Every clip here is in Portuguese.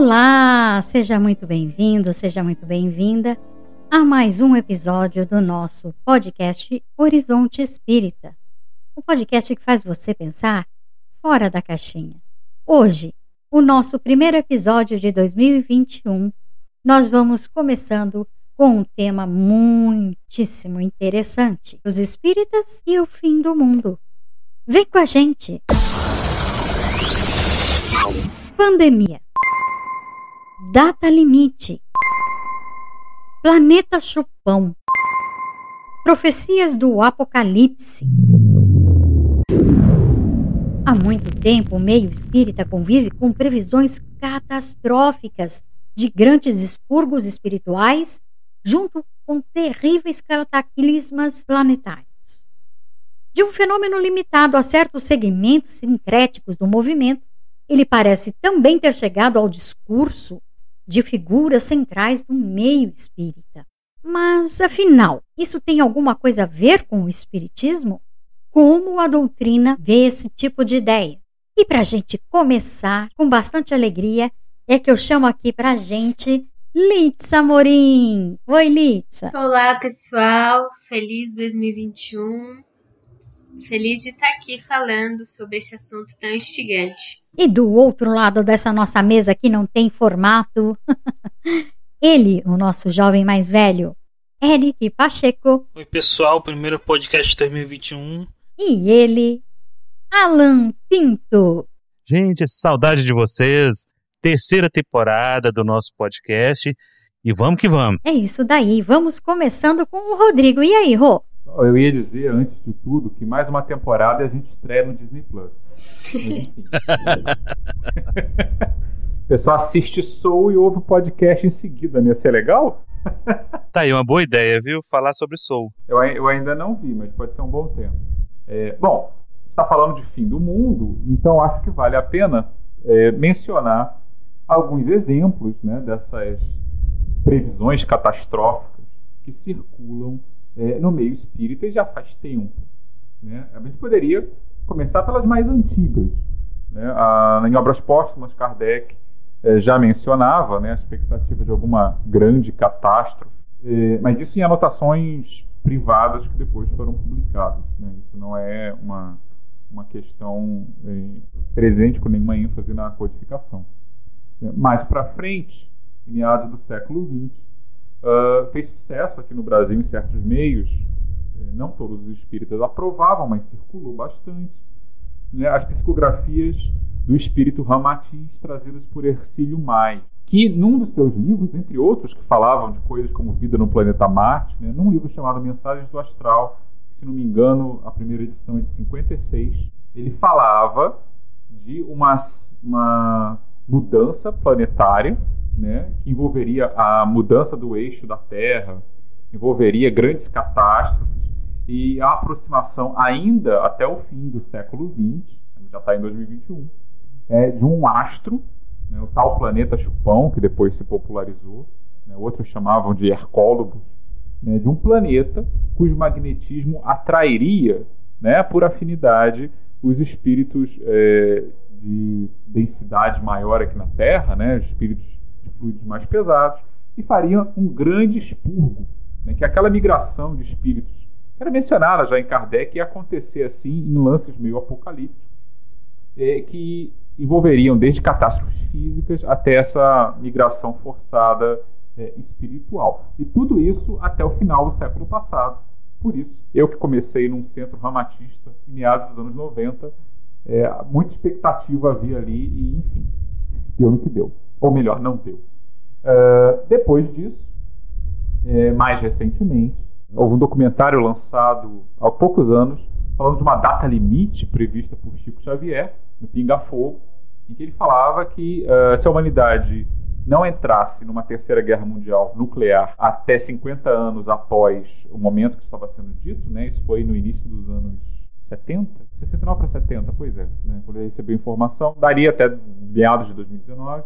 Olá, seja muito bem-vindo, seja muito bem-vinda a mais um episódio do nosso podcast Horizonte Espírita. O podcast que faz você pensar fora da caixinha. Hoje, o nosso primeiro episódio de 2021, nós vamos começando com um tema muitíssimo interessante: os espíritas e o fim do mundo. Vem com a gente! Pandemia. Data limite. Planeta Chupão. Profecias do Apocalipse. Há muito tempo, o meio espírita convive com previsões catastróficas de grandes expurgos espirituais, junto com terríveis cataclismas planetários. De um fenômeno limitado a certos segmentos sincréticos do movimento, ele parece também ter chegado ao discurso de figuras centrais do meio espírita. Mas, afinal, isso tem alguma coisa a ver com o espiritismo? Como a doutrina vê esse tipo de ideia? E para a gente começar com bastante alegria, é que eu chamo aqui para a gente Litsa Morim. Oi, Litsa. Olá, pessoal. Feliz 2021. Feliz de estar aqui falando sobre esse assunto tão instigante. E do outro lado dessa nossa mesa que não tem formato, ele, o nosso jovem mais velho, Eric Pacheco. Oi, pessoal, primeiro podcast de 2021. E ele, Alan Pinto. Gente, saudade de vocês. Terceira temporada do nosso podcast. E vamos que vamos. É isso daí. Vamos começando com o Rodrigo. E aí, Rô? Eu ia dizer, antes de tudo, que mais uma temporada a gente estreia no Disney Plus. o pessoal assiste Soul e ouve o podcast em seguida, não ia ser legal? Tá aí, uma boa ideia, viu? Falar sobre Soul. Eu, eu ainda não vi, mas pode ser um bom tempo. É, bom, está falando de fim do mundo, então acho que vale a pena é, mencionar alguns exemplos né, dessas previsões catastróficas que circulam é, no meio espírita já faz tempo. Né? A gente poderia começar pelas mais antigas. Né? A, em obras póstumas, Kardec é, já mencionava né, a expectativa de alguma grande catástrofe, é, mas isso em anotações privadas que depois foram publicadas. Né? Isso não é uma, uma questão é, presente com nenhuma ênfase na codificação. Mais para frente, em meados do século XX, uh, fez sucesso aqui no Brasil em certos meios. Eh, não todos os espíritas aprovavam, mas circulou bastante. Né, as psicografias do espírito Ramatiz, trazidas por Ercílio Mai, que num dos seus livros, entre outros que falavam de coisas como vida no planeta Marte, né, num livro chamado Mensagens do Astral, que, se não me engano, a primeira edição é de 56, ele falava de uma, uma mudança planetária né, que envolveria a mudança do eixo da Terra, envolveria grandes catástrofes e a aproximação ainda até o fim do século XX, já está em 2021, é, de um astro, né, o tal planeta Chupão, que depois se popularizou, né, outros chamavam de Hercólogos, né, de um planeta cujo magnetismo atrairia, né, por afinidade, os espíritos é, de densidade maior aqui na Terra, né, os espíritos fluidos mais pesados, e faria um grande expurgo, né, que é aquela migração de espíritos que era mencionada já em Kardec ia acontecer assim em lances meio apocalípticos, é, que envolveriam desde catástrofes físicas até essa migração forçada é, espiritual. E tudo isso até o final do século passado. Por isso, eu que comecei num centro ramatista em meados dos anos 90, é, muita expectativa havia ali e, enfim, deu no que deu ou melhor, não deu. Uh, depois disso, é, mais recentemente, houve um documentário lançado há poucos anos falando de uma data limite prevista por Chico Xavier, no Pinga Fogo, em que ele falava que uh, se a humanidade não entrasse numa terceira guerra mundial nuclear até 50 anos após o momento que estava sendo dito, né, isso foi no início dos anos 70, 69 para 70, pois é, né, quando eu recebi a informação, daria até meados de 2019,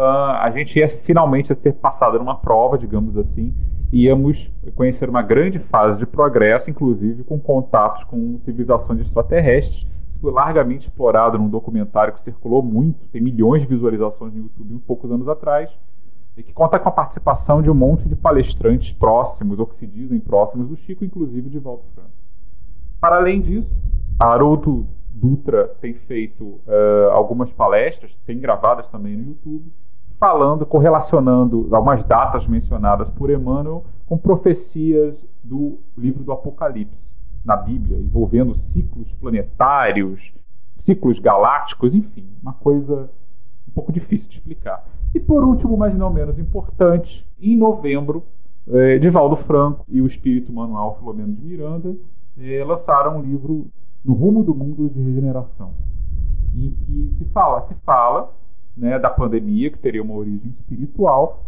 uh, a gente ia finalmente ser passado numa prova, digamos assim, íamos conhecer uma grande fase de progresso, inclusive com contatos com civilizações extraterrestres. Isso foi largamente explorado num documentário que circulou muito, tem milhões de visualizações no YouTube uns poucos anos atrás, e que conta com a participação de um monte de palestrantes próximos, ou que se dizem próximos do Chico, inclusive de Valdo Franco. Para além disso, Haroldo Dutra tem feito uh, algumas palestras, tem gravadas também no YouTube, falando, correlacionando algumas datas mencionadas por Emmanuel com profecias do livro do Apocalipse na Bíblia, envolvendo ciclos planetários, ciclos galácticos, enfim, uma coisa um pouco difícil de explicar. E por último, mas não menos importante, em novembro, eh, Divaldo Franco e o espírito Manuel Filomeno de Miranda eh, lançaram um livro No Rumo do Mundo de Regeneração, em que se fala, se fala né, da pandemia, que teria uma origem espiritual,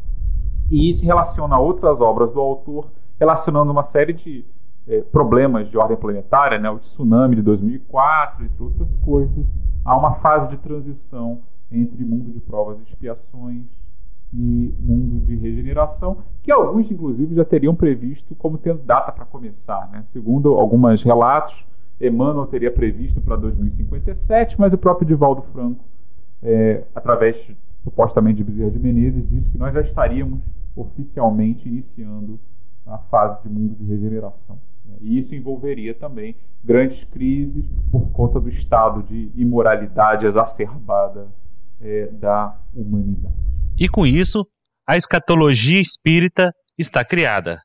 e se relaciona a outras obras do autor, relacionando uma série de eh, problemas de ordem planetária, né, o tsunami de 2004, entre outras coisas, a uma fase de transição entre mundo de provas e expiações e mundo de regeneração, que alguns, inclusive, já teriam previsto como tendo data para começar. Né? Segundo alguns relatos, Emmanuel teria previsto para 2057, mas o próprio Divaldo Franco, é, através supostamente de Bezerra de Menezes, disse que nós já estaríamos oficialmente iniciando a fase de mundo de regeneração. Né? E isso envolveria também grandes crises por conta do estado de imoralidade exacerbada é, da humanidade. E com isso, a escatologia espírita está criada.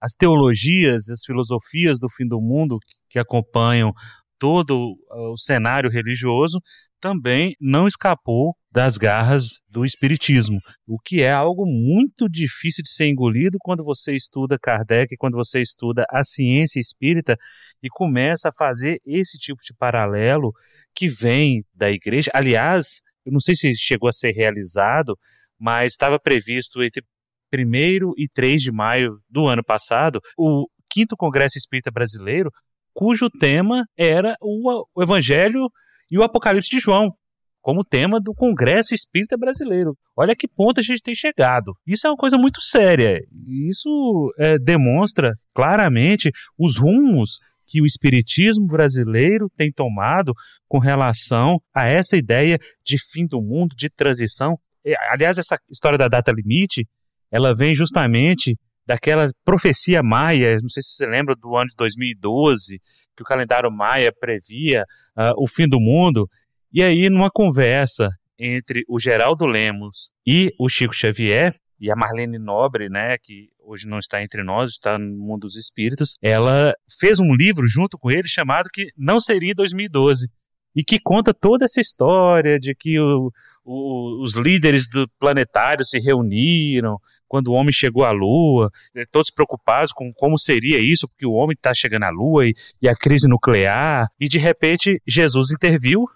As teologias, as filosofias do fim do mundo que acompanham todo o cenário religioso também não escapou das garras do espiritismo, o que é algo muito difícil de ser engolido quando você estuda Kardec, quando você estuda a ciência espírita e começa a fazer esse tipo de paralelo que vem da igreja. Aliás, eu não sei se chegou a ser realizado, mas estava previsto entre 1 e 3 de maio do ano passado o quinto Congresso Espírita Brasileiro, cujo tema era o, o Evangelho e o Apocalipse de João, como tema do Congresso Espírita Brasileiro. Olha que ponto a gente tem chegado. Isso é uma coisa muito séria. Isso é, demonstra claramente os rumos que o espiritismo brasileiro tem tomado com relação a essa ideia de fim do mundo, de transição. Aliás, essa história da data limite, ela vem justamente daquela profecia maia, não sei se você lembra do ano de 2012, que o calendário maia previa uh, o fim do mundo. E aí, numa conversa entre o Geraldo Lemos e o Chico Xavier, e a Marlene Nobre, né, que hoje não está entre nós, está no mundo dos espíritos, ela fez um livro junto com ele chamado que não seria 2012 e que conta toda essa história de que o, o, os líderes do planetário se reuniram quando o homem chegou à Lua, eh, todos preocupados com como seria isso, porque o homem está chegando à Lua e, e a crise nuclear, e de repente Jesus interviu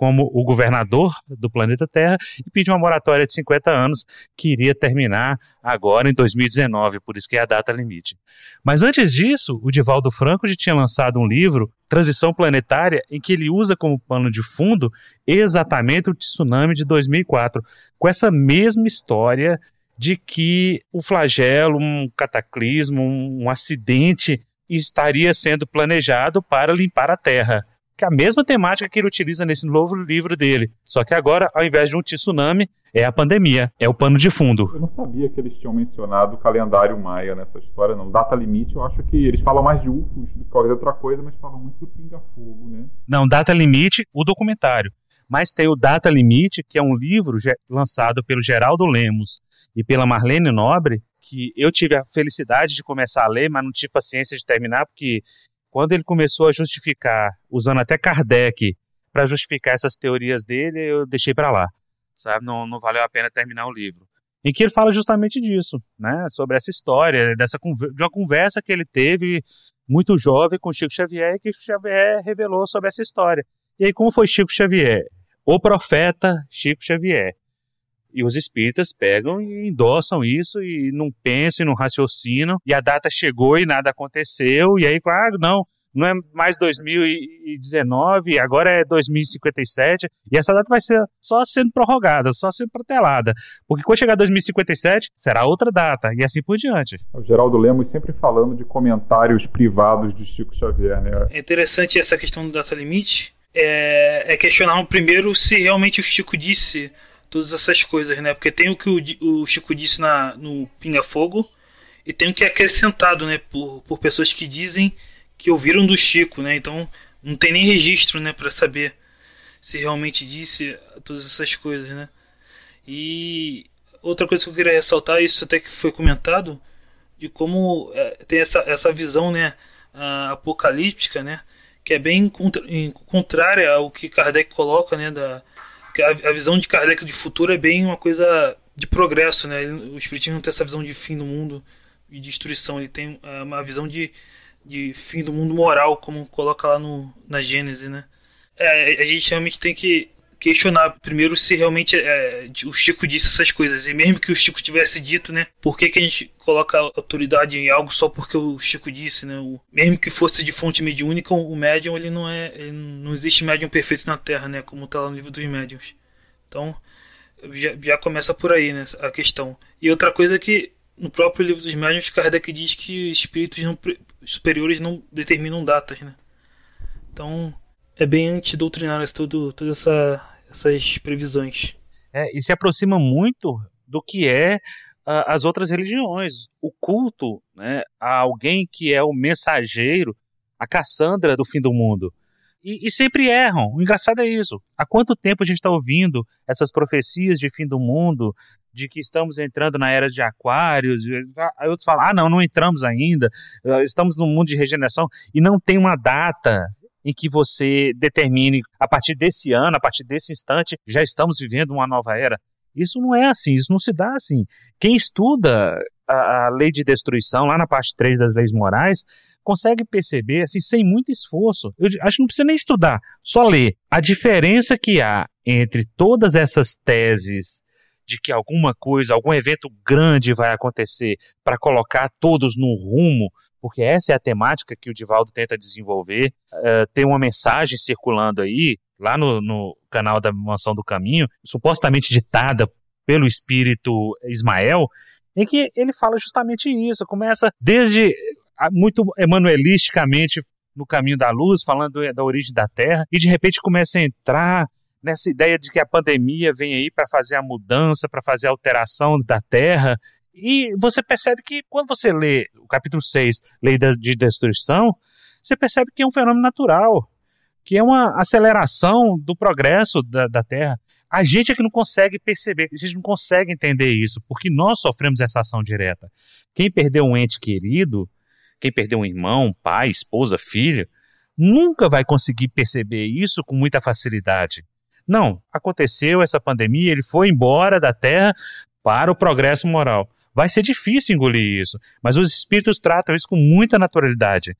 como o governador do planeta Terra e pediu uma moratória de 50 anos que iria terminar agora em 2019, por isso que é a data limite. Mas antes disso, o Divaldo Franco já tinha lançado um livro, Transição Planetária, em que ele usa como pano de fundo exatamente o tsunami de 2004, com essa mesma história de que o flagelo, um cataclismo, um acidente estaria sendo planejado para limpar a Terra que é a mesma temática que ele utiliza nesse novo livro dele. Só que agora, ao invés de um tsunami, é a pandemia, é o pano de fundo. Eu não sabia que eles tinham mencionado o calendário maia nessa história, não. Data limite, eu acho que eles falam mais de UFOs do que qualquer outra coisa, mas falam muito do pinga-fogo, né? Não, data limite, o documentário. Mas tem o Data Limite, que é um livro lançado pelo Geraldo Lemos e pela Marlene Nobre, que eu tive a felicidade de começar a ler, mas não tive paciência de terminar, porque quando ele começou a justificar, usando até Kardec para justificar essas teorias dele, eu deixei para lá, sabe? Não, não valeu a pena terminar o livro. Em que ele fala justamente disso, né? Sobre essa história, dessa de uma conversa que ele teve muito jovem com Chico Xavier, que Xavier revelou sobre essa história. E aí, como foi Chico Xavier? O profeta Chico Xavier. E os espíritas pegam e endossam isso e não pensam, não raciocinam, e a data chegou e nada aconteceu, e aí, ah, não, não é mais 2019, agora é 2057, e essa data vai ser só sendo prorrogada, só sendo protelada, porque quando chegar 2057, será outra data, e assim por diante. O Geraldo Lemos sempre falando de comentários privados de Chico Xavier, né? É interessante essa questão do data limite, é, é questionar primeiro se realmente o Chico disse todas essas coisas, né? Porque tem o que o, o Chico disse na, no Pinga Fogo e tem o que é acrescentado, né? Por, por pessoas que dizem que ouviram do Chico, né? Então não tem nem registro, né? Para saber se realmente disse todas essas coisas, né? E outra coisa que eu queria ressaltar, isso até que foi comentado, de como é, tem essa, essa visão, né? apocalíptica, né? Que é bem contra, contrária ao que Kardec coloca, né? Da, a, a visão de Kardec de futuro é bem uma coisa de progresso, né? O Espiritismo não tem essa visão de fim do mundo e destruição, ele tem é, uma visão de, de fim do mundo moral, como coloca lá no, na Gênese, né? É, a gente realmente tem que questionar primeiro se realmente é, o Chico disse essas coisas. E mesmo que o Chico tivesse dito, né? Por que, que a gente coloca autoridade em algo só porque o Chico disse, né? O, mesmo que fosse de fonte mediúnica, o médium ele não é. Ele não existe médium perfeito na Terra, né? Como está lá no livro dos médiums. Então, já, já começa por aí, né? A questão. E outra coisa é que no próprio livro dos médiuns, Kardec diz que espíritos não, superiores não determinam datas, né? Então, é bem antidoutrinário todas essa, essas previsões. É, e se aproxima muito do que é uh, as outras religiões. O culto né, a alguém que é o mensageiro, a Cassandra do fim do mundo. E, e, sempre erram. O engraçado é isso. Há quanto tempo a gente está ouvindo essas profecias de fim do mundo, de que estamos entrando na era de Aquários? Aí outros falam: ah, não, não entramos ainda, estamos no mundo de regeneração, e não tem uma data em que você determine, a partir desse ano, a partir desse instante, já estamos vivendo uma nova era. Isso não é assim, isso não se dá assim. Quem estuda a, a lei de destruição, lá na parte 3 das leis morais, consegue perceber, assim, sem muito esforço. Eu acho que não precisa nem estudar, só ler. A diferença que há entre todas essas teses de que alguma coisa, algum evento grande vai acontecer para colocar todos no rumo porque essa é a temática que o Divaldo tenta desenvolver. Uh, tem uma mensagem circulando aí, lá no, no canal da Mansão do Caminho, supostamente ditada pelo espírito Ismael, em que ele fala justamente isso. Começa desde muito emanuelisticamente no caminho da luz, falando da origem da Terra, e de repente começa a entrar nessa ideia de que a pandemia vem aí para fazer a mudança, para fazer a alteração da Terra, e você percebe que quando você lê o capítulo 6, Lei de Destruição, você percebe que é um fenômeno natural, que é uma aceleração do progresso da, da Terra. A gente é que não consegue perceber, a gente não consegue entender isso, porque nós sofremos essa ação direta. Quem perdeu um ente querido, quem perdeu um irmão, pai, esposa, filho, nunca vai conseguir perceber isso com muita facilidade. Não, aconteceu essa pandemia, ele foi embora da Terra para o progresso moral. Vai ser difícil engolir isso, mas os espíritos tratam isso com muita naturalidade.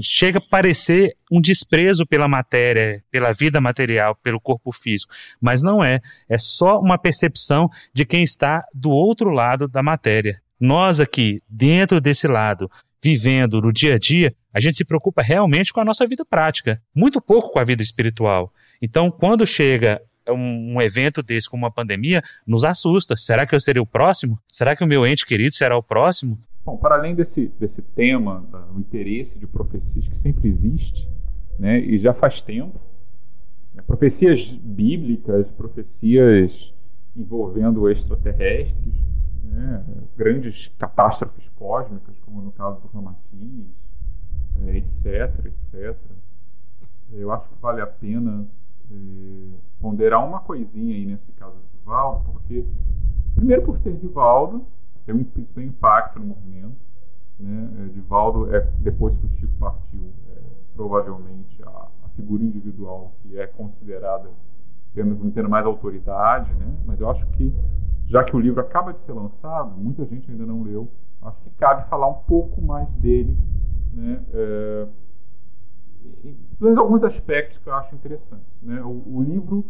Chega a parecer um desprezo pela matéria, pela vida material, pelo corpo físico, mas não é. É só uma percepção de quem está do outro lado da matéria. Nós aqui, dentro desse lado, vivendo no dia a dia, a gente se preocupa realmente com a nossa vida prática, muito pouco com a vida espiritual. Então, quando chega um, um, evento desse, como uma pandemia, nos assusta. Será que eu serei o próximo? Será que o meu ente querido será o próximo? Bom, para além desse, desse tema, o interesse de profecias que sempre existe, né, e já faz tempo, né, profecias bíblicas, profecias envolvendo extraterrestres, né, grandes catástrofes cósmicas, como no caso do Ramatiz, é, etc, etc. Eu acho que vale a pena é, ponderar uma coisinha aí nesse caso do Divaldo, porque, primeiro por ser Divaldo, tem um, isso tem impacto no movimento. Né? É, Divaldo, é, depois que o Chico partiu, é, provavelmente a, a, figura individual que é considerada tendo, tendo mais autoridade, né? mas eu acho que, já que o livro acaba de ser lançado, muita gente ainda não leu, acho que cabe falar um pouco mais dele, né? É, pelo menos alguns aspectos que eu acho interessantes. Né? O, o livro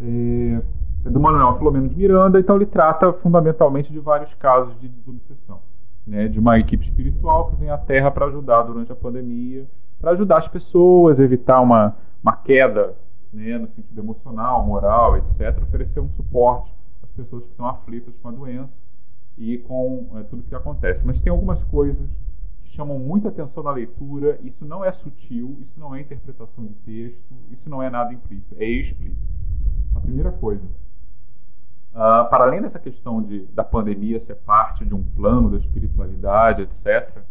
é, é, do Manuel Filomeno de Miranda, então ele trata fundamentalmente de vários casos de desobsessão. Né? De uma equipe espiritual que vem à Terra para ajudar durante a pandemia, para ajudar as pessoas, evitar uma, uma queda né, no sentido emocional, moral, etc., oferecer um suporte às pessoas que estão aflitas com a doença e com é, tudo que acontece. Mas tem algumas coisas chamam muita atenção na leitura. Isso não é sutil, isso não é interpretação de texto, isso não é nada implícito, é explícito. A primeira coisa, uh, para além dessa questão de, da pandemia ser parte de um plano da espiritualidade, etc.,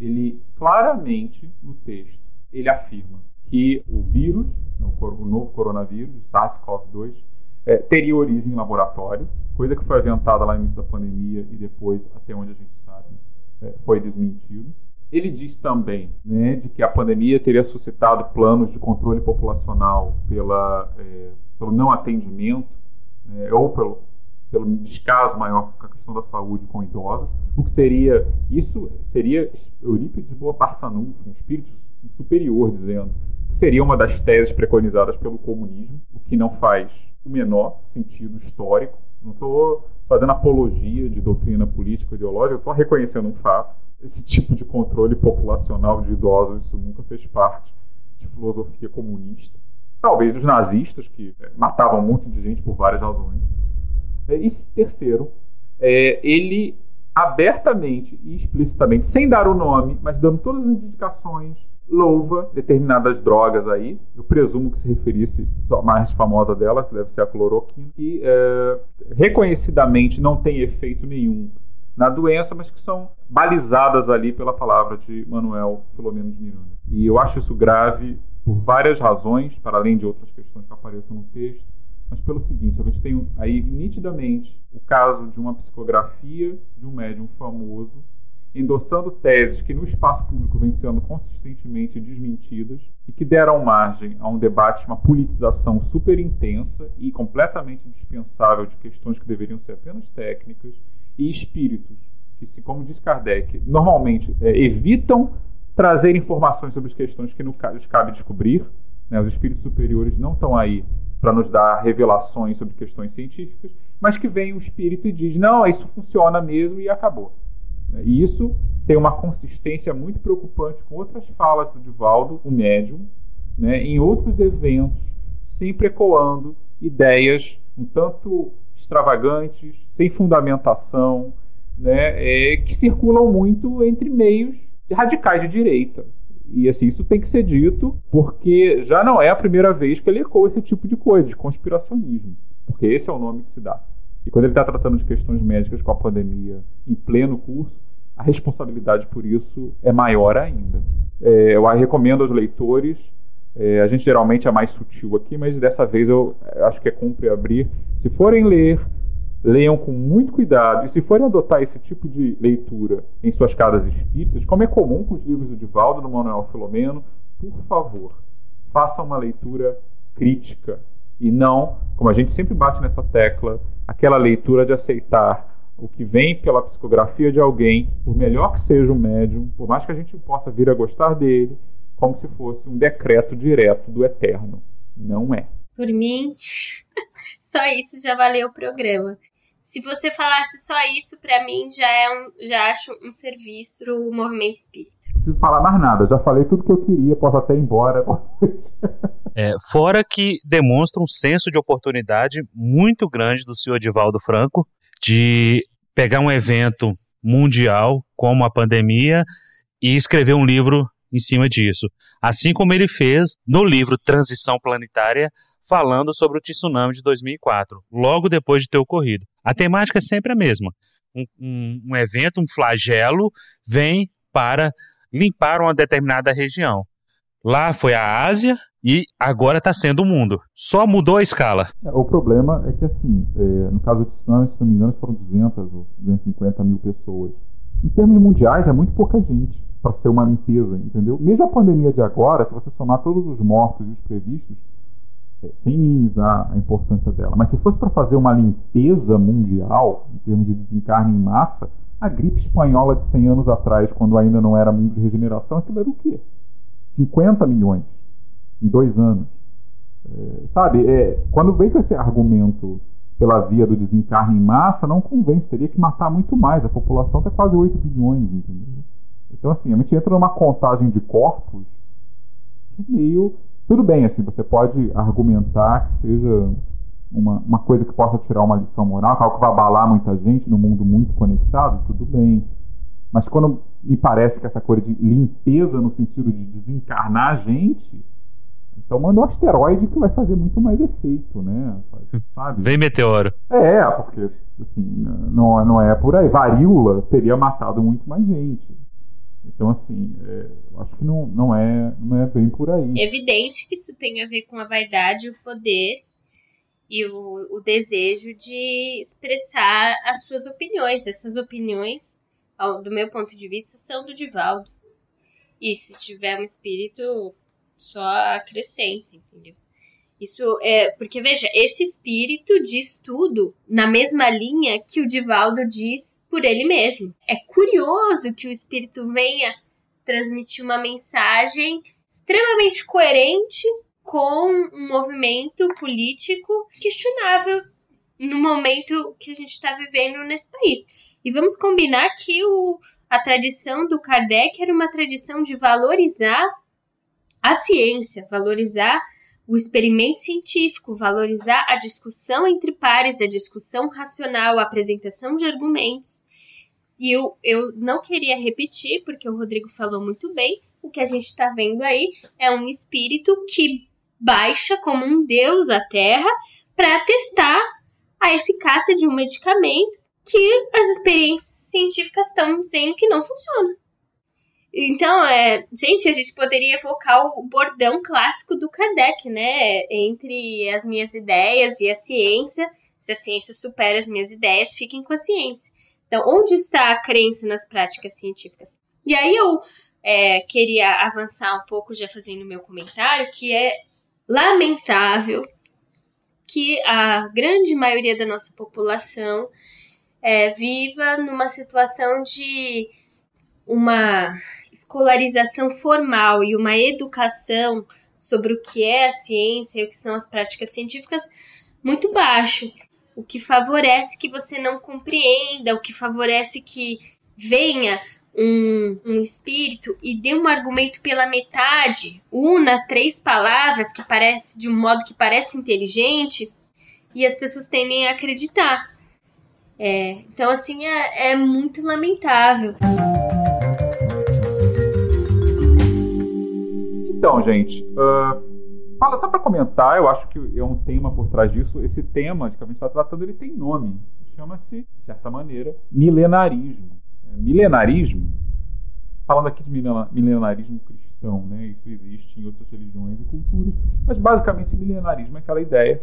ele claramente no texto ele afirma que o vírus, né, o novo coronavírus, SARS-CoV-2, é, teria origem em laboratório, coisa que foi aventada lá no início da pandemia e depois, até onde a gente sabe, foi desmentido. Ele diz também né, de que a pandemia teria suscitado planos de controle populacional pela, é, pelo não atendimento né, ou pelo, pelo descaso maior com a questão da saúde com idosos, o que seria, isso seria Eurípides Boa Barçanufo, um espírito superior, dizendo que seria uma das teses preconizadas pelo comunismo, o que não faz o menor sentido histórico. Não estou fazendo apologia de doutrina política ideológica, estou reconhecendo um fato. Esse tipo de controle populacional de idosos, isso nunca fez parte de filosofia comunista. Talvez dos nazistas, que é, matavam um monte de gente por várias razões. É, e terceiro, é, ele abertamente e explicitamente, sem dar o nome, mas dando todas as indicações, louva determinadas drogas aí. Eu presumo que se referisse a mais famosa dela, que deve ser a cloroquina, que é, reconhecidamente não tem efeito nenhum na doença, mas que são balizadas ali pela palavra de Manuel Filomeno de Miranda. E eu acho isso grave por várias razões, para além de outras questões que aparecem no texto mas pelo seguinte, a gente tem aí nitidamente o caso de uma psicografia de um médium famoso endossando teses que no espaço público vêm sendo consistentemente desmentidas e que deram margem a um debate, uma politização super intensa e completamente dispensável de questões que deveriam ser apenas técnicas e espíritos que, se, como diz Kardec, normalmente é, evitam trazer informações sobre as questões que nos cabe descobrir. Né? Os espíritos superiores não estão aí para nos dar revelações sobre questões científicas, mas que vem o espírito e diz: não, isso funciona mesmo e acabou. E isso tem uma consistência muito preocupante com outras falas do Divaldo, o médium, né, em outros eventos, sempre ecoando ideias um tanto extravagantes, sem fundamentação, né, é, que circulam muito entre meios radicais de direita. E assim, isso tem que ser dito porque já não é a primeira vez que ele ecoa esse tipo de coisa, de conspiracionismo. Porque esse é o nome que se dá. E quando ele está tratando de questões médicas com a pandemia em pleno curso, a responsabilidade por isso é maior ainda. É, eu recomendo aos leitores, é, a gente geralmente é mais sutil aqui, mas dessa vez eu acho que é cumpre abrir. Se forem ler leiam com muito cuidado e se forem adotar esse tipo de leitura em suas casas espíritas, como é comum com os livros do Divaldo, do Manuel Filomeno, por favor, façam uma leitura crítica e não, como a gente sempre bate nessa tecla, aquela leitura de aceitar o que vem pela psicografia de alguém, por melhor que seja o médium, por mais que a gente possa vir a gostar dele, como se fosse um decreto direto do eterno. Não é. Por mim, só isso já valeu o programa. Se você falasse só isso, para mim já é um, já acho um serviço o movimento espírita. Não preciso falar mais nada, já falei tudo que eu queria, posso até ir embora. é, fora que demonstra um senso de oportunidade muito grande do senhor Divaldo Franco de pegar um evento mundial como a pandemia e escrever um livro em cima disso. Assim como ele fez no livro Transição Planetária, falando sobre o tsunami de 2004, logo depois de ter ocorrido. A temática é sempre a mesma. Um, um, um evento, um flagelo, vem para limpar uma determinada região. Lá foi a Ásia e agora está sendo o mundo. Só mudou a escala. É, o problema é que, assim, é, no caso do tsunami, se não me engano, foram 200 ou 250 mil pessoas. Em termos mundiais, é muito pouca gente para ser uma limpeza, entendeu? Mesmo a pandemia de agora, se você somar todos os mortos e os previstos, é, sem minimizar a importância dela, mas se fosse para fazer uma limpeza mundial, em termos de desencarne em massa, a gripe espanhola de 100 anos atrás, quando ainda não era mundo de regeneração, aquilo era o quê? 50 milhões em dois anos. É, sabe, é, quando vem com esse argumento pela via do desencarne em massa, não convence, teria que matar muito mais. A população está quase 8 bilhões, entendeu? Então, assim, a gente entra numa contagem de corpos que é meio. Tudo bem, assim, você pode argumentar que seja uma, uma coisa que possa tirar uma lição moral, algo que vai abalar muita gente no mundo muito conectado, tudo bem. Mas quando me parece que essa coisa de limpeza no sentido de desencarnar a gente, então manda um asteroide que vai fazer muito mais efeito, né? Sabe? Vem meteoro. É, porque assim, não, não é por aí. Varíola teria matado muito mais gente. Então, assim, é, acho que não, não, é, não é bem por aí. Evidente que isso tem a ver com a vaidade, o poder e o, o desejo de expressar as suas opiniões. Essas opiniões, ao, do meu ponto de vista, são do Divaldo. E se tiver um espírito, só acrescenta, entendeu? Isso é. Porque, veja, esse espírito diz tudo na mesma linha que o Divaldo diz por ele mesmo. É curioso que o espírito venha transmitir uma mensagem extremamente coerente com um movimento político questionável no momento que a gente está vivendo nesse país. E vamos combinar que o, a tradição do Kardec era uma tradição de valorizar a ciência, valorizar o experimento científico, valorizar a discussão entre pares, a discussão racional, a apresentação de argumentos. E eu, eu não queria repetir, porque o Rodrigo falou muito bem, o que a gente está vendo aí é um espírito que baixa como um deus à Terra para testar a eficácia de um medicamento que as experiências científicas estão dizendo que não funciona. Então, é, gente, a gente poderia evocar o bordão clássico do Kardec, né? Entre as minhas ideias e a ciência. Se a ciência supera as minhas ideias, fiquem com a ciência. Então, onde está a crença nas práticas científicas? E aí eu é, queria avançar um pouco, já fazendo meu comentário, que é lamentável que a grande maioria da nossa população é, viva numa situação de uma escolarização formal e uma educação sobre o que é a ciência e o que são as práticas científicas muito baixo, o que favorece que você não compreenda, o que favorece que venha um, um espírito e dê um argumento pela metade, una três palavras que parece de um modo que parece inteligente e as pessoas tendem a acreditar. É, então, assim, é, é muito lamentável. Então, gente, uh, fala só para comentar, eu acho que é um tema por trás disso. Esse tema que a gente está tratando, ele tem nome. Chama-se, de certa maneira, milenarismo. É, milenarismo, falando aqui de milenarismo cristão, né? Isso existe em outras religiões e culturas, mas basicamente milenarismo é aquela ideia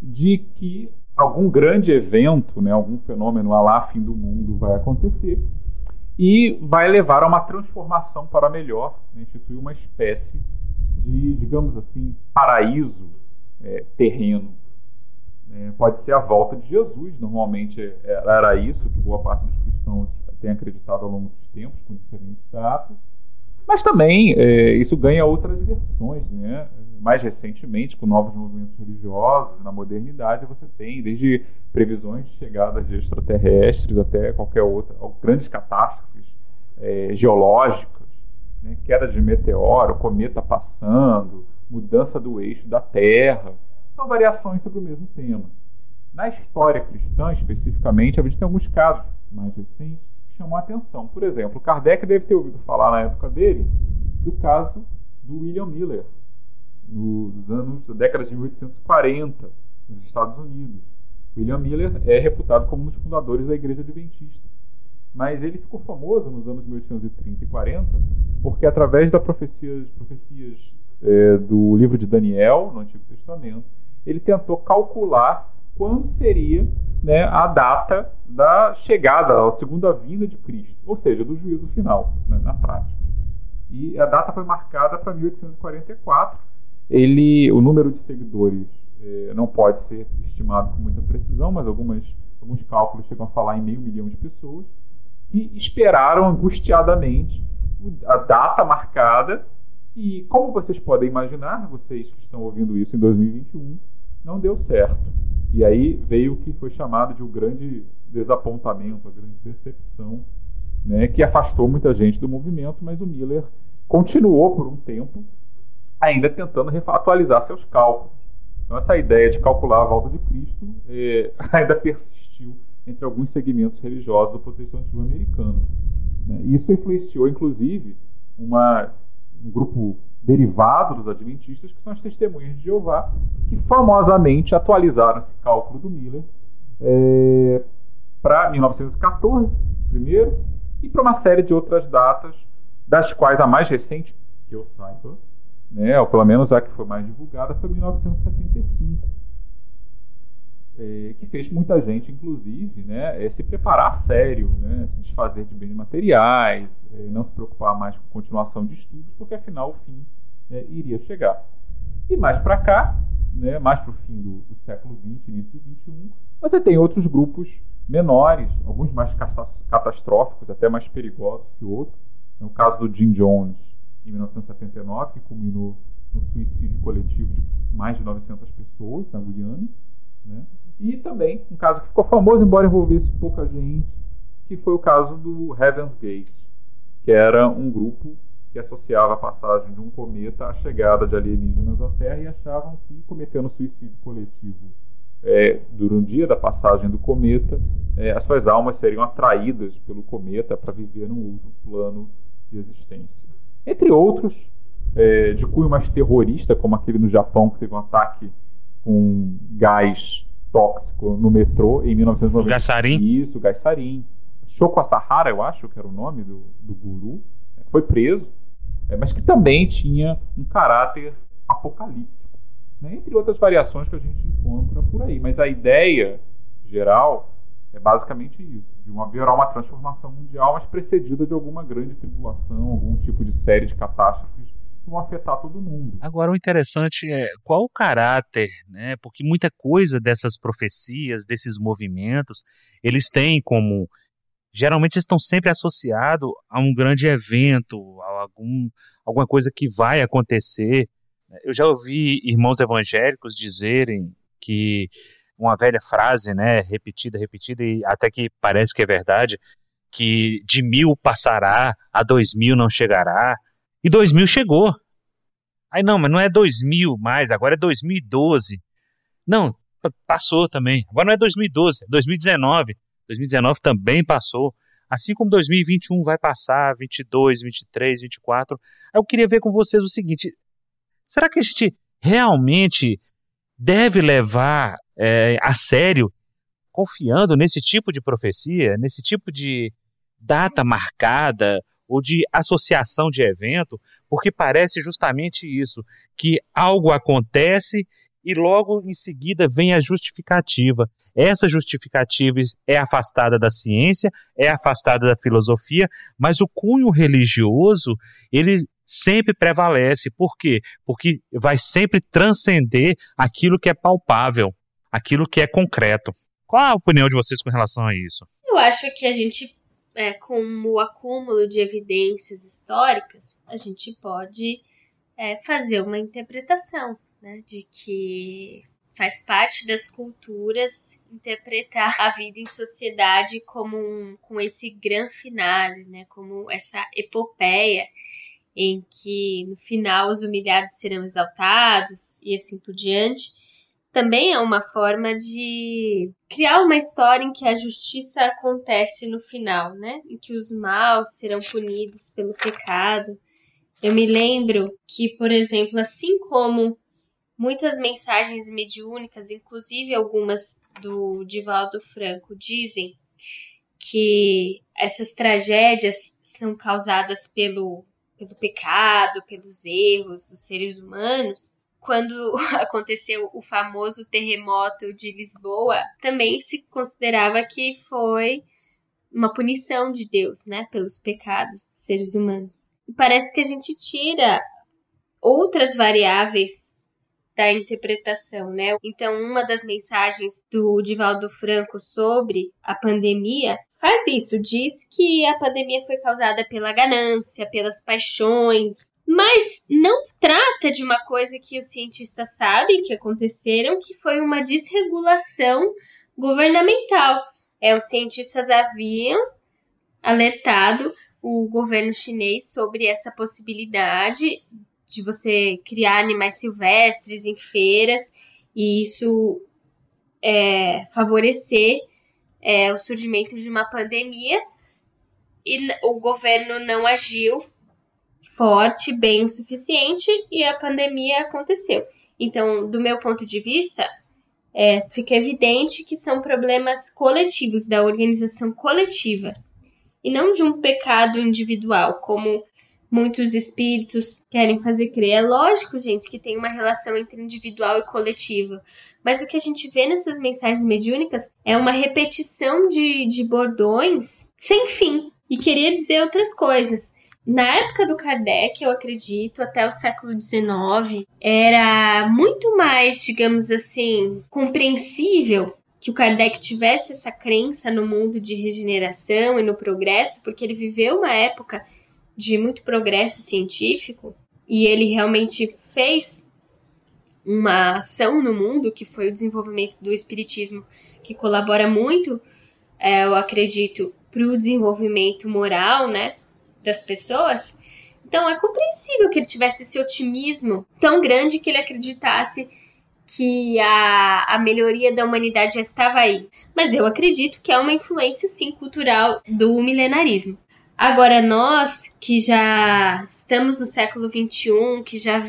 de que algum grande evento, né, algum fenômeno lá fim do mundo vai acontecer e vai levar a uma transformação para melhor, né, instituir uma espécie de, digamos assim, paraíso é, terreno. É, pode ser a volta de Jesus, normalmente era isso que boa parte dos cristãos tem acreditado ao longo dos tempos, com diferentes datas. Mas também é, isso ganha outras versões, né? Mais recentemente, com novos movimentos religiosos, na modernidade, você tem desde previsões de chegadas de extraterrestres até qualquer outra, grandes catástrofes é, geológicas, né? queda de meteoro, cometa passando, mudança do eixo da Terra. São variações sobre o mesmo tema. Na história cristã, especificamente, a gente tem alguns casos mais recentes chamou a atenção. Por exemplo, Kardec deve ter ouvido falar na época dele do caso do William Miller, nos anos da década de 1840, nos Estados Unidos. William Miller é reputado como um dos fundadores da Igreja Adventista. Mas ele ficou famoso nos anos 1830 e 40 porque, através das profecias, profecias é, do livro de Daniel, no Antigo Testamento, ele tentou calcular quando seria né, a data da chegada, a segunda vinda de Cristo, ou seja, do juízo final, né, na prática. E a data foi marcada para 1844. Ele, o número de seguidores eh, não pode ser estimado com muita precisão, mas algumas, alguns cálculos chegam a falar em meio milhão de pessoas que esperaram angustiadamente a data marcada. E como vocês podem imaginar, vocês que estão ouvindo isso em 2021, não deu certo. E aí veio o que foi chamado de um grande desapontamento, a grande decepção, né, que afastou muita gente do movimento, mas o Miller continuou por um tempo ainda tentando atualizar seus cálculos. Então essa ideia de calcular a volta de Cristo é, ainda persistiu entre alguns segmentos religiosos do protestantismo americano. Né? Isso influenciou, inclusive, uma, um grupo derivado dos adventistas, que são as testemunhas de Jeová, que famosamente atualizaram esse cálculo do Miller é, para 1914, primeiro, e para uma série de outras datas, das quais a mais recente, que eu saiba, né, ou pelo menos a que foi mais divulgada, foi 1975. É, que fez muita gente, inclusive, né, é, se preparar a sério, né, se desfazer de bens materiais, é, não se preocupar mais com continuação de estudos, porque afinal o fim é, iria chegar. E mais para cá, né, mais para o fim do, do, século XX, início do XXI, você tem outros grupos menores, alguns mais catastróficos, até mais perigosos que outros. No caso do Jim Jones, em 1979, que culminou no suicídio coletivo de mais de 900 pessoas na Guiana. Né? E também um caso que ficou famoso, embora envolvesse pouca gente, que foi o caso do Heaven's Gate, que era um grupo que associava a passagem de um cometa à chegada de alienígenas à Terra e achavam que, cometendo suicídio coletivo é, durante o dia da passagem do cometa, é, as suas almas seriam atraídas pelo cometa para viver num outro plano de existência. Entre outros, é, de cunho mais terrorista, como aquele no Japão que teve um ataque com gás tóxico no metrô em 1990. Gassarin? Isso, Gassarin. Shoko Asahara, eu acho que era o nome do, do guru, né, foi preso mas que também tinha um caráter apocalíptico, né? entre outras variações que a gente encontra por aí. Mas a ideia geral é basicamente isso: de uma, haverá uma transformação mundial, mas precedida de alguma grande tribulação, algum tipo de série de catástrofes que vão afetar todo mundo. Agora, o interessante é qual o caráter, né? Porque muita coisa dessas profecias, desses movimentos, eles têm como geralmente estão sempre associados a um grande evento, a algum, alguma coisa que vai acontecer. Eu já ouvi irmãos evangélicos dizerem que uma velha frase, né, repetida, repetida, e até que parece que é verdade, que de mil passará, a dois mil não chegará, e dois mil chegou. Aí não, mas não é dois mil mais, agora é 2012. Não, passou também. Agora não é 2012, é 2019. 2019 também passou. Assim como 2021 vai passar, 22, 23, 24. Eu queria ver com vocês o seguinte: será que a gente realmente deve levar é, a sério, confiando nesse tipo de profecia, nesse tipo de data marcada ou de associação de evento, porque parece justamente isso, que algo acontece e logo em seguida vem a justificativa. Essa justificativa é afastada da ciência, é afastada da filosofia, mas o cunho religioso, ele sempre prevalece. Por quê? Porque vai sempre transcender aquilo que é palpável, aquilo que é concreto. Qual a opinião de vocês com relação a isso? Eu acho que a gente, é, com o acúmulo de evidências históricas, a gente pode é, fazer uma interpretação né, de que faz parte das culturas interpretar a vida em sociedade como um, com esse grande finale, né, como essa epopeia em que no final os humilhados serão exaltados e assim por diante, também é uma forma de criar uma história em que a justiça acontece no final, né? Em que os maus serão punidos pelo pecado. Eu me lembro que, por exemplo, assim como Muitas mensagens mediúnicas, inclusive algumas do Divaldo Franco, dizem que essas tragédias são causadas pelo, pelo pecado, pelos erros dos seres humanos. Quando aconteceu o famoso terremoto de Lisboa, também se considerava que foi uma punição de Deus, né, pelos pecados dos seres humanos. E parece que a gente tira outras variáveis da interpretação, né? Então, uma das mensagens do Divaldo Franco sobre a pandemia faz isso, diz que a pandemia foi causada pela ganância, pelas paixões, mas não trata de uma coisa que os cientistas sabem que aconteceram, que foi uma desregulação governamental. É, os cientistas haviam alertado o governo chinês sobre essa possibilidade de você criar animais silvestres em feiras e isso é, favorecer é, o surgimento de uma pandemia. e o governo não agiu forte, bem o suficiente e a pandemia aconteceu. Então, do meu ponto de vista, é, fica evidente que são problemas coletivos, da organização coletiva, e não de um pecado individual, como muitos espíritos querem fazer crer. É lógico, gente, que tem uma relação entre individual e coletivo, mas o que a gente vê nessas mensagens mediúnicas é uma repetição de, de bordões sem fim. E queria dizer outras coisas. Na época do Kardec, eu acredito, até o século XIX, era muito mais, digamos assim, compreensível que o Kardec tivesse essa crença no mundo de regeneração e no progresso, porque ele viveu uma época de muito progresso científico e ele realmente fez uma ação no mundo que foi o desenvolvimento do espiritismo, que colabora muito, é, eu acredito, para o desenvolvimento moral, né, das pessoas. Então é compreensível que ele tivesse esse otimismo tão grande que ele acreditasse que a, a melhoria da humanidade já estava aí. Mas eu acredito que é uma influência, sim, cultural do milenarismo. Agora, nós que já estamos no século XXI, que já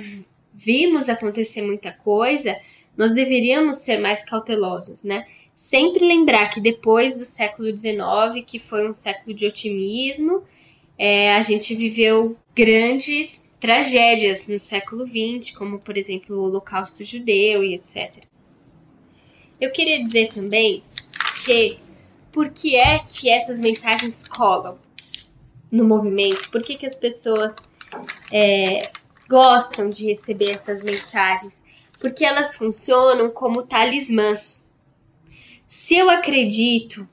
vimos acontecer muita coisa, nós deveríamos ser mais cautelosos, né? Sempre lembrar que depois do século XIX, que foi um século de otimismo, é, a gente viveu grandes tragédias no século XX, como por exemplo o Holocausto Judeu e etc. Eu queria dizer também que por que é que essas mensagens colam? No movimento? Por que, que as pessoas é, gostam de receber essas mensagens? Porque elas funcionam como talismãs. Se eu acredito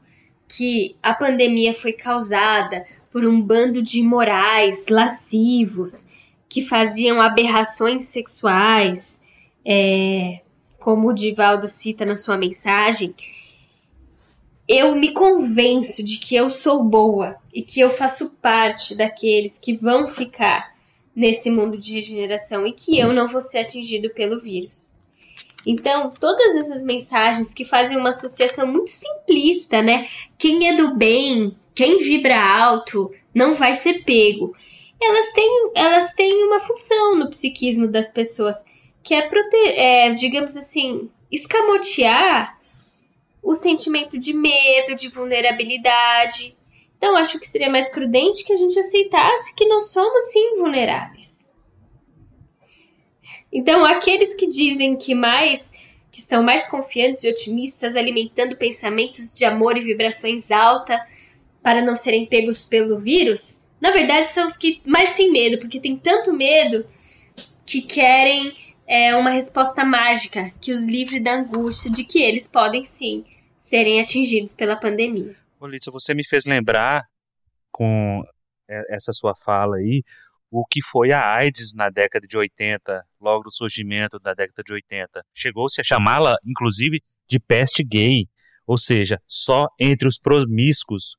que a pandemia foi causada por um bando de imorais, lascivos, que faziam aberrações sexuais, é, como o Divaldo cita na sua mensagem, eu me convenço de que eu sou boa e que eu faço parte daqueles que vão ficar nesse mundo de regeneração e que eu não vou ser atingido pelo vírus. Então, todas essas mensagens que fazem uma associação muito simplista, né? Quem é do bem, quem vibra alto, não vai ser pego. Elas têm, elas têm uma função no psiquismo das pessoas, que é, proter, é digamos assim, escamotear o sentimento de medo, de vulnerabilidade. Então, acho que seria mais prudente que a gente aceitasse que nós somos sim vulneráveis. Então, aqueles que dizem que mais que estão mais confiantes e otimistas, alimentando pensamentos de amor e vibrações altas para não serem pegos pelo vírus, na verdade são os que mais têm medo, porque tem tanto medo que querem é, uma resposta mágica que os livre da angústia de que eles podem sim serem atingidos pela pandemia. Olícia, você me fez lembrar com essa sua fala aí o que foi a AIDS na década de 80, logo do surgimento da década de 80. Chegou-se a chamá-la, inclusive, de peste gay, ou seja, só entre os promíscuos.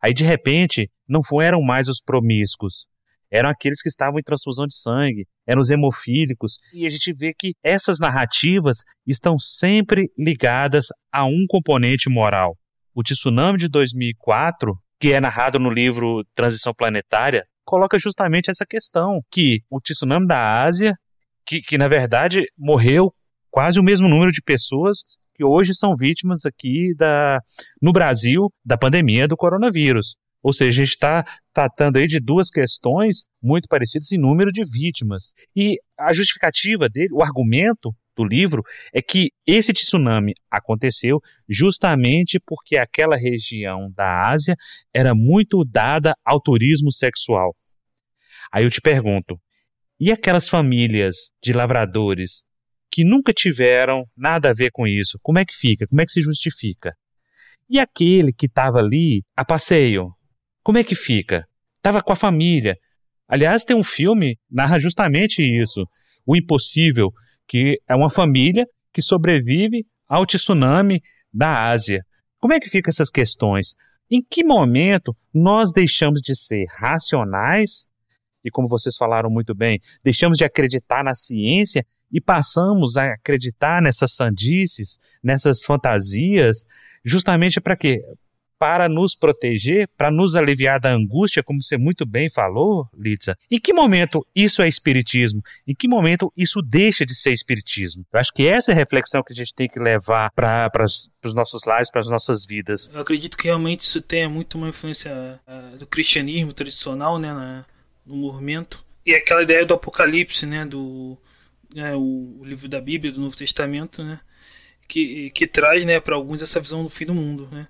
Aí, de repente, não eram mais os promíscuos, eram aqueles que estavam em transfusão de sangue, eram os hemofílicos. E a gente vê que essas narrativas estão sempre ligadas a um componente moral. O tsunami de 2004, que é narrado no livro Transição Planetária, coloca justamente essa questão, que o tsunami da Ásia, que, que na verdade morreu quase o mesmo número de pessoas que hoje são vítimas aqui da, no Brasil da pandemia do coronavírus. Ou seja, a gente está tratando aí de duas questões muito parecidas em número de vítimas. E a justificativa dele, o argumento do livro é que esse tsunami aconteceu justamente porque aquela região da Ásia era muito dada ao turismo sexual. Aí eu te pergunto, e aquelas famílias de lavradores que nunca tiveram nada a ver com isso, como é que fica? Como é que se justifica? E aquele que estava ali a passeio, como é que fica? Tava com a família. Aliás, tem um filme narra justamente isso, o impossível, que é uma família que sobrevive ao tsunami da Ásia. Como é que ficam essas questões? Em que momento nós deixamos de ser racionais e, como vocês falaram muito bem, deixamos de acreditar na ciência e passamos a acreditar nessas sandices, nessas fantasias, justamente para quê? Para nos proteger, para nos aliviar da angústia, como você muito bem falou, Litza. Em que momento isso é espiritismo? Em que momento isso deixa de ser espiritismo? Eu acho que essa é a reflexão que a gente tem que levar para os nossos lares, para as nossas vidas. Eu acredito que realmente isso tenha muito uma influência uh, do cristianismo tradicional, né, na, no movimento. E aquela ideia do Apocalipse, né, do né, o, o livro da Bíblia, do Novo Testamento, né, que, que traz, né, para alguns essa visão do fim do mundo, né.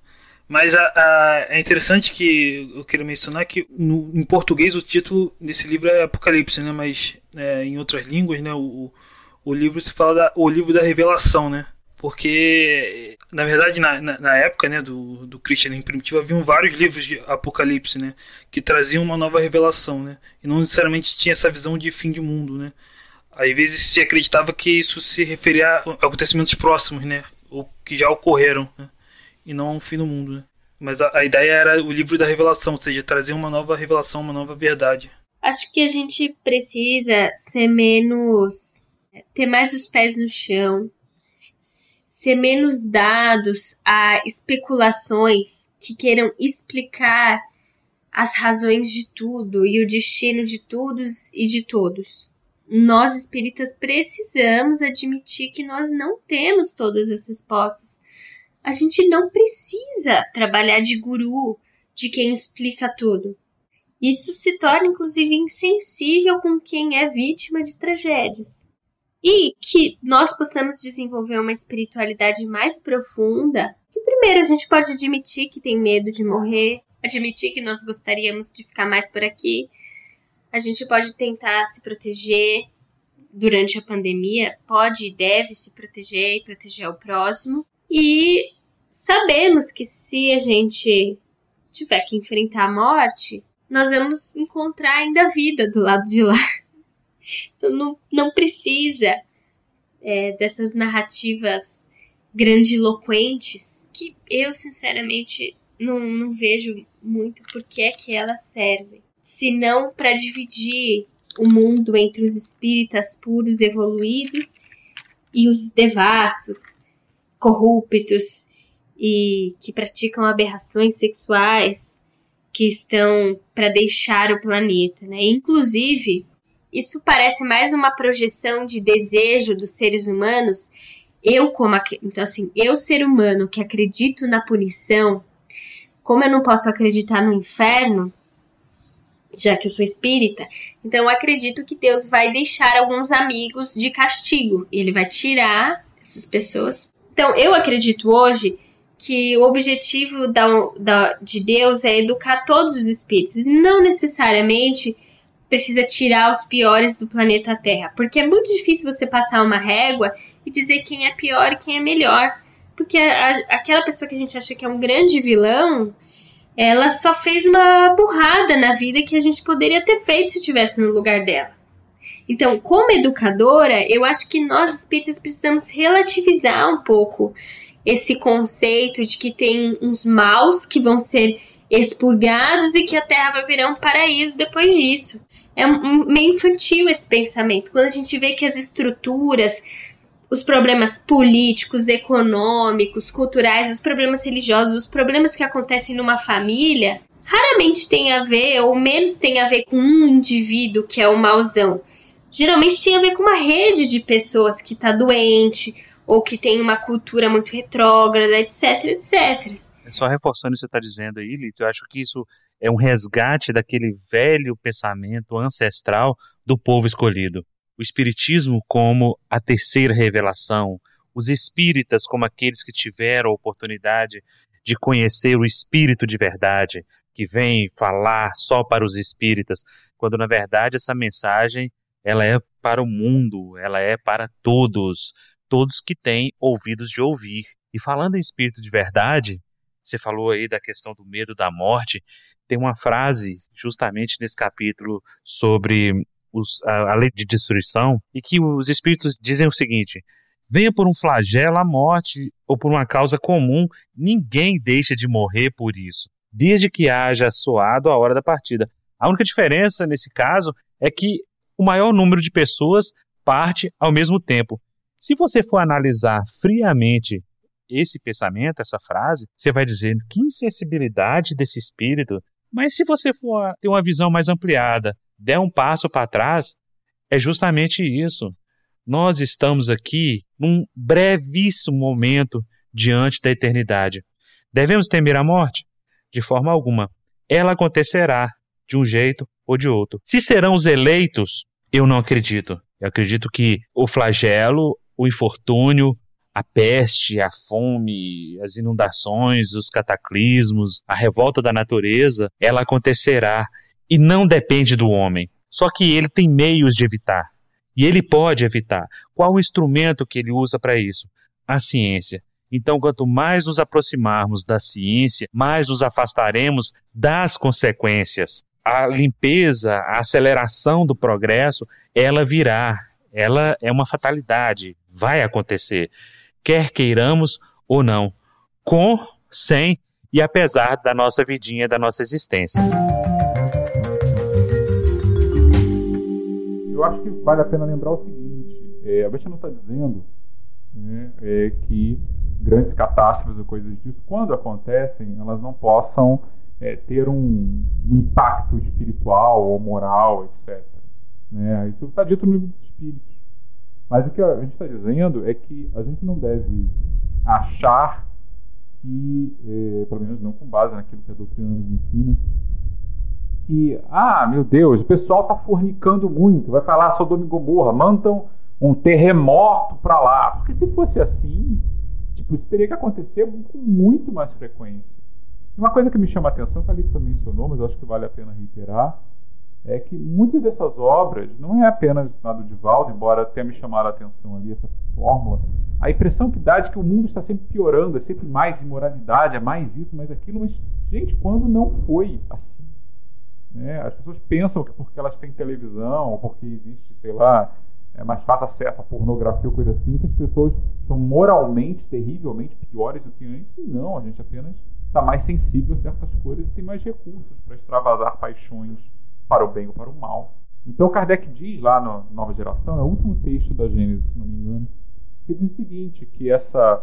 Mas a, a, é interessante que eu quero mencionar que no, em português o título desse livro é Apocalipse, né? Mas é, em outras línguas, né? O, o livro se fala da, o livro da revelação, né? Porque na verdade na, na, na época, né? Do, do cristianismo primitivo haviam vários livros de Apocalipse, né? Que traziam uma nova revelação, né? E não necessariamente tinha essa visão de fim de mundo, né? Às vezes se acreditava que isso se referia a acontecimentos próximos, né? Ou que já ocorreram, né? E não a um fim do mundo. Né? Mas a, a, ideia era o livro da revelação, ou seja, trazer uma nova revelação, uma nova verdade. Acho que a gente precisa ser menos. ter mais os pés no chão, ser menos dados a especulações que queiram explicar as razões de tudo e o destino de todos e de todos. Nós espíritas precisamos admitir que nós não temos todas as respostas a gente não precisa trabalhar de guru, de quem explica tudo. Isso se torna, inclusive, insensível com quem é vítima de tragédias. E que nós possamos desenvolver uma espiritualidade mais profunda, que primeiro a gente pode admitir que tem medo de morrer, admitir que nós gostaríamos de ficar mais por aqui, a gente pode tentar se proteger durante a pandemia, pode e deve se proteger e proteger o próximo. E sabemos que se a gente tiver que enfrentar a morte, nós vamos encontrar ainda vida do lado de lá. Então não, não precisa é, dessas narrativas grandiloquentes que eu, sinceramente, não, não vejo muito por que é que elas servem. Se não para dividir o mundo entre os espíritas puros evoluídos e os devassos, corruptos e que praticam aberrações sexuais que estão para deixar o planeta, né? Inclusive, isso parece mais uma projeção de desejo dos seres humanos. Eu como então assim, eu ser humano que acredito na punição, como eu não posso acreditar no inferno, já que eu sou espírita, então eu acredito que Deus vai deixar alguns amigos de castigo. Ele vai tirar essas pessoas. Então eu acredito hoje que o objetivo da, da, de Deus é educar todos os espíritos, não necessariamente precisa tirar os piores do planeta Terra, porque é muito difícil você passar uma régua e dizer quem é pior e quem é melhor, porque a, aquela pessoa que a gente acha que é um grande vilão, ela só fez uma burrada na vida que a gente poderia ter feito se estivesse no lugar dela. Então, como educadora, eu acho que nós espíritas precisamos relativizar um pouco esse conceito de que tem uns maus que vão ser expurgados e que a Terra vai virar um paraíso depois disso. É meio infantil esse pensamento. Quando a gente vê que as estruturas, os problemas políticos, econômicos, culturais, os problemas religiosos, os problemas que acontecem numa família, raramente tem a ver, ou menos tem a ver com um indivíduo que é o mauzão. Geralmente tem a ver com uma rede de pessoas que está doente, ou que tem uma cultura muito retrógrada, etc, etc. Só reforçando o que você está dizendo aí, Lito, eu acho que isso é um resgate daquele velho pensamento ancestral do povo escolhido. O Espiritismo como a terceira revelação, os espíritas como aqueles que tiveram a oportunidade de conhecer o Espírito de verdade, que vem falar só para os espíritas, quando na verdade essa mensagem ela é para o mundo, ela é para todos todos que têm ouvidos de ouvir. E falando em espírito de verdade, você falou aí da questão do medo da morte, tem uma frase justamente nesse capítulo sobre os, a, a, lei de destruição, e que os espíritos dizem o seguinte: venha por um flagelo a morte ou por uma causa comum, ninguém deixa de morrer por isso, desde que haja soado a hora da partida. A única diferença nesse caso é que o maior número de pessoas parte ao mesmo tempo. Se você for analisar friamente esse pensamento, essa frase, você vai dizer que insensibilidade desse espírito. Mas se você for ter uma visão mais ampliada, der um passo para trás, é justamente isso. Nós estamos aqui num brevíssimo momento diante da eternidade. Devemos temer a morte? De forma alguma. Ela acontecerá de um jeito ou de outro. Se serão os eleitos, eu não acredito. Eu acredito que o flagelo, o infortúnio, a peste, a fome, as inundações, os cataclismos, a revolta da natureza, ela acontecerá e não depende do homem. Só que ele tem meios de evitar. E ele pode evitar. Qual o instrumento que ele usa para isso? A ciência. Então, quanto mais nos aproximarmos da ciência, mais nos afastaremos das consequências. A limpeza, a aceleração do progresso, ela virá. Ela é uma fatalidade, vai acontecer, quer queiramos ou não, com, sem e apesar da nossa vidinha, da nossa existência. Eu acho que vale a pena lembrar o seguinte: é, a gente não está dizendo né, é, que grandes catástrofes ou coisas disso, quando acontecem, elas não possam é, ter um, um, impacto espiritual ou moral, etc. Né? Isso está dito no livro dos Espíritos. Mas o que a gente está dizendo é que a gente não deve achar que, é, pelo menos não com base naquilo que a doutrina nos ensina, que, ah, meu Deus, o pessoal está fornicando muito, vai falar Sodoma e Gomorra, mandam um terremoto para lá. Porque se fosse assim, tipo, isso teria que acontecer com muito mais frequência. Uma coisa que me chama a atenção, que a Litsa mencionou, mas eu acho que vale a pena reiterar, é que muitas dessas obras, não é apenas nada de Valdo, embora tenha me chamado a atenção ali essa fórmula, a impressão que dá de que o mundo está sempre piorando, é sempre mais imoralidade, é mais isso, mais aquilo, mas, gente, quando não foi assim? Né? As pessoas pensam que porque elas têm televisão, ou porque existe, sei lá, é mais fácil acesso à pornografia ou coisa assim, que as pessoas são moralmente, terrivelmente piores do que antes. Não, a gente apenas está mais sensível a certas coisas e tem mais recursos para extravasar paixões para o bem ou para o mal. Então Kardec diz lá no Nova Geração, é o último texto da Gênesis, se não me engano, que diz o seguinte, que essa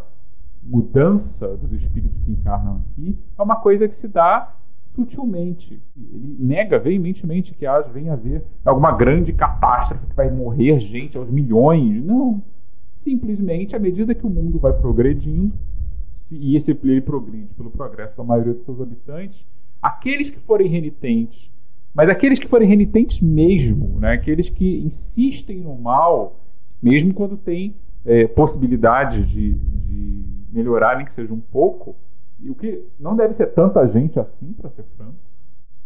mudança dos espíritos que encarnam aqui é uma coisa que se dá sutilmente. Ele nega veementemente que haja, venha haver alguma grande catástrofe que vai morrer gente aos milhões. Não. Simplesmente, à medida que o mundo vai progredindo, e esse ele progride pelo progresso da maioria dos seus habitantes, aqueles que forem renitentes, mas aqueles que forem renitentes mesmo, né, aqueles que insistem no mal, mesmo quando tem é, possibilidades de, de melhorarem que seja um pouco, e o que não deve ser tanta gente assim, para ser franco,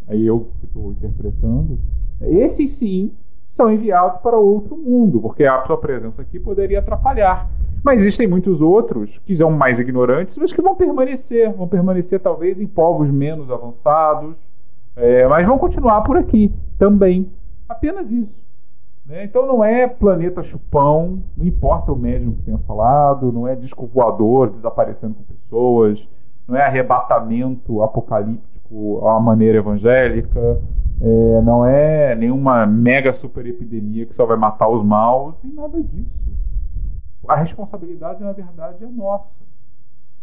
aí eu estou interpretando, esses sim são enviados para outro mundo, porque a sua presença aqui poderia atrapalhar. Mas existem muitos outros que são mais ignorantes, mas que vão permanecer, vão permanecer talvez em povos menos avançados, é, mas vão continuar por aqui também. Apenas isso. Né? Então não é planeta chupão, não importa o médium que tenha falado, não é disco voador desaparecendo com pessoas, não é arrebatamento apocalíptico à maneira evangélica, é, não é nenhuma mega super epidemia que só vai matar os maus, tem nada disso. A responsabilidade, na verdade, é nossa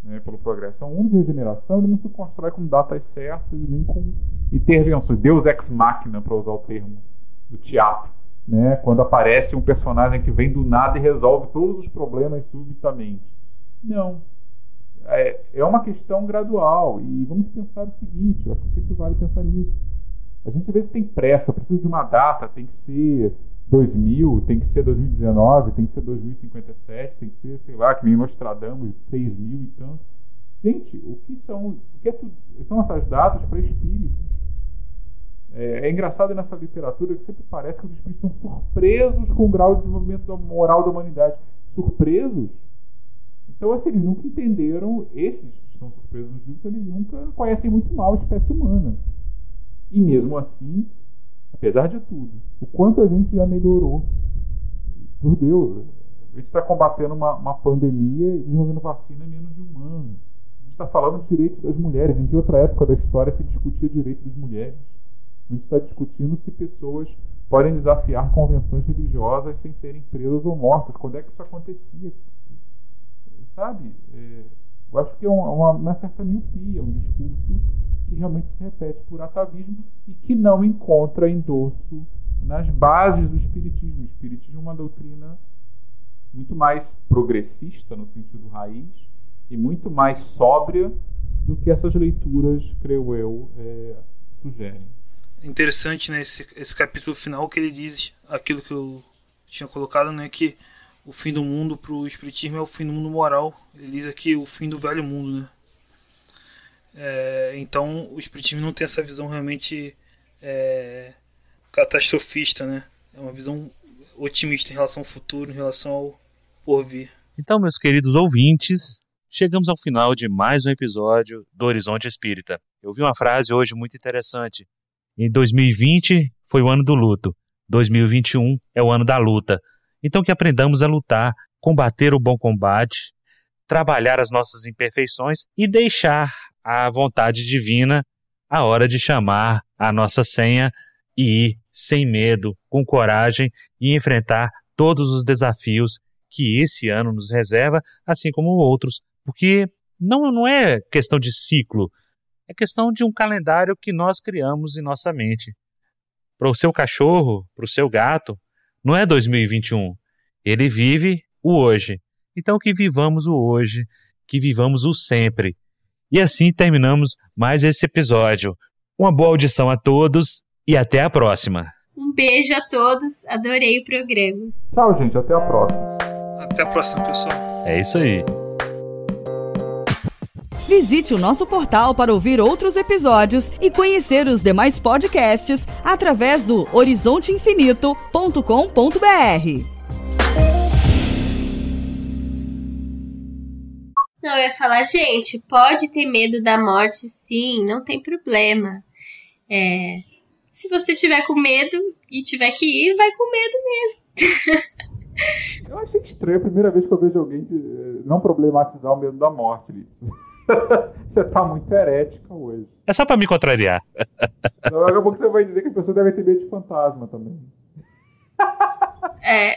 né, pelo progresso. Então, um de regeneração ele não se constrói com datas certas nem com intervenções. Deus ex machina, para usar o termo do teatro. Né, quando aparece um personagem que vem do nada e resolve todos os problemas subitamente. Não, é, é uma questão gradual. E vamos pensar o seguinte: eu acho que sempre vale pensar nisso. A gente às vezes tem pressa, precisa de uma data, tem que ser 2000, tem que ser 2019, tem que ser 2057, tem que ser, sei lá, que nem Nostradamus, 3000 e tanto. Gente, o que são, o que é tudo, são essas datas para espíritos? É, é, engraçado nessa literatura que sempre parece que os espíritos estão surpresos com o grau de desenvolvimento da moral da humanidade. Surpresos? Então, assim, eles nunca entenderam, esses que estão surpresos nos livros, eles nunca conhecem muito mal a espécie humana. E mesmo assim, apesar de tudo, o quanto a gente já melhorou. Por Deus, a gente está combatendo uma, uma pandemia e desenvolvendo vacina em menos de um ano. A gente está falando de direitos das mulheres. Em que outra época da história se discutia direitos das mulheres? A gente está discutindo se pessoas podem desafiar convenções religiosas sem serem presas ou mortas. Quando é que isso acontecia? sabe? É, Eu acho que é uma, uma certa miopia, um discurso que realmente se repete por atavismo e que não encontra endosso nas bases do Espiritismo. O Espiritismo é uma doutrina muito mais progressista no sentido raiz e muito mais sóbria do que essas leituras, creio eu, é, sugerem. Interessante né, esse, esse capítulo final que ele diz aquilo que eu tinha colocado, né, que o fim do mundo para o Espiritismo é o fim do mundo moral. Ele diz aqui o fim do velho mundo. Né? É, então o Espiritismo não tem essa visão realmente é, catastrofista, né? É uma visão otimista em relação ao futuro, em relação ao por vir. Então, meus queridos ouvintes, chegamos ao final de mais um episódio do Horizonte Espírita. Eu vi uma frase hoje muito interessante. Em 2020 foi o ano do luto, 2021 é o ano da luta. Então que aprendamos a lutar, combater o bom combate, trabalhar as nossas imperfeições e deixar a vontade divina a hora de chamar a nossa senha e ir sem medo, com coragem e enfrentar todos os desafios que esse ano nos reserva, assim como outros, porque não, não é questão de ciclo, é questão de um calendário que nós criamos em nossa mente. Para o seu cachorro, para o seu gato, não é 2021. Ele vive o hoje. Então que vivamos o hoje, que vivamos o sempre. E assim terminamos mais esse episódio. Uma boa audição a todos e até a próxima. Um beijo a todos, adorei o programa. Tchau, gente, até a próxima. Até a próxima, pessoal. É isso aí. Visite o nosso portal para ouvir outros episódios e conhecer os demais podcasts através do horizonteinfinito.com.br. Não, eu ia falar, gente, pode ter medo da morte, sim, não tem problema. É, se você tiver com medo e tiver que ir, vai com medo mesmo. eu achei estranho a primeira vez que eu vejo alguém eh, não problematizar o medo da morte. você tá muito herética hoje. É só pra me contrariar. Então, daqui a pouco você vai dizer que a pessoa deve ter medo de fantasma também. É,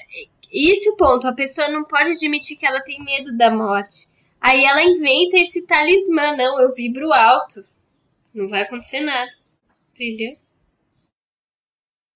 esse é o ponto. A pessoa não pode admitir que ela tem medo da morte. Aí ela inventa esse talismã. Não, eu vibro alto. Não vai acontecer nada. Entendeu?